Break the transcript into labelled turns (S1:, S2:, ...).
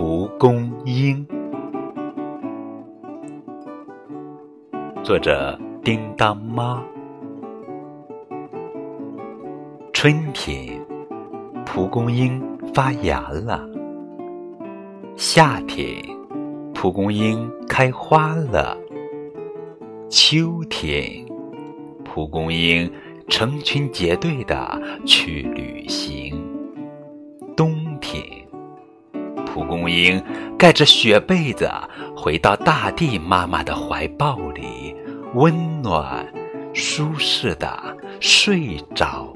S1: 蒲公英，作者叮当妈。春天，蒲公英发芽了；夏天，蒲公英开花了；秋天，蒲公英成群结队的去旅行；冬，蒲公英盖着雪被子回到大地妈妈的怀抱里，温暖舒适的睡着。